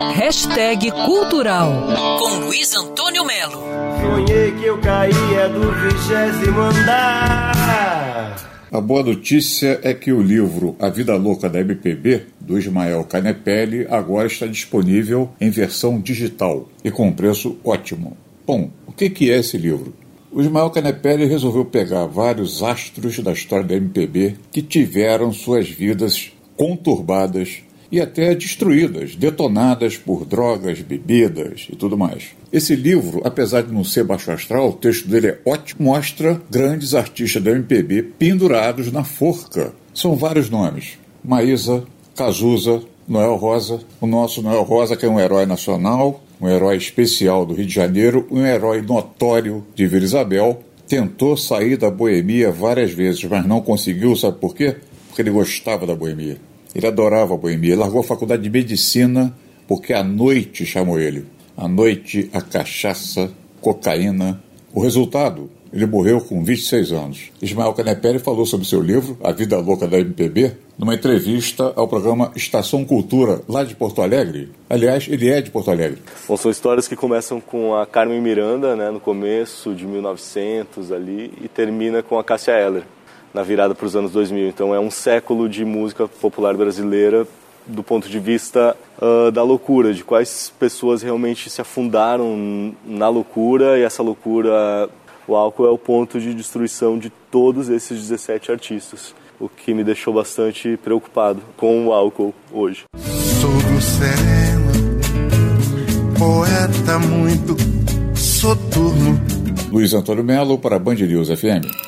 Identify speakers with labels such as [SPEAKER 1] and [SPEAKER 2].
[SPEAKER 1] Hashtag Cultural com Luiz Antônio Melo.
[SPEAKER 2] Sonhei que eu caía do vigésimo andar.
[SPEAKER 3] A boa notícia é que o livro A Vida Louca da MPB, do Ismael Canepelli, agora está disponível em versão digital e com preço ótimo. Bom, o que é esse livro? O Ismael Canepelli resolveu pegar vários astros da história da MPB que tiveram suas vidas conturbadas e até destruídas, detonadas por drogas, bebidas e tudo mais. Esse livro, apesar de não ser baixo astral, o texto dele é ótimo, mostra grandes artistas da MPB pendurados na forca. São vários nomes: Maísa, Cazuza, Noel Rosa, o nosso Noel Rosa, que é um herói nacional, um herói especial do Rio de Janeiro, um herói notório de Vila Isabel, tentou sair da boemia várias vezes, mas não conseguiu, sabe por quê? Porque ele gostava da boemia. Ele adorava a boemia. Ele largou a faculdade de medicina porque a noite chamou ele. A noite, a cachaça, cocaína. O resultado, ele morreu com 26 anos. Ismael Caneperi falou sobre seu livro, A Vida Louca da MPB, numa entrevista ao programa Estação Cultura, lá de Porto Alegre. Aliás, ele é de Porto Alegre.
[SPEAKER 4] Bom, são histórias que começam com a Carmen Miranda, né, no começo de 1900 ali, e termina com a Cássia Eller na virada para os anos 2000. Então é um século de música popular brasileira do ponto de vista uh, da loucura, de quais pessoas realmente se afundaram na loucura e essa loucura, o álcool é o ponto de destruição de todos esses 17 artistas, o que me deixou bastante preocupado com o álcool hoje.
[SPEAKER 5] Sou do sereno, poeta muito soturno.
[SPEAKER 3] Luiz Antônio Melo para Band News FM.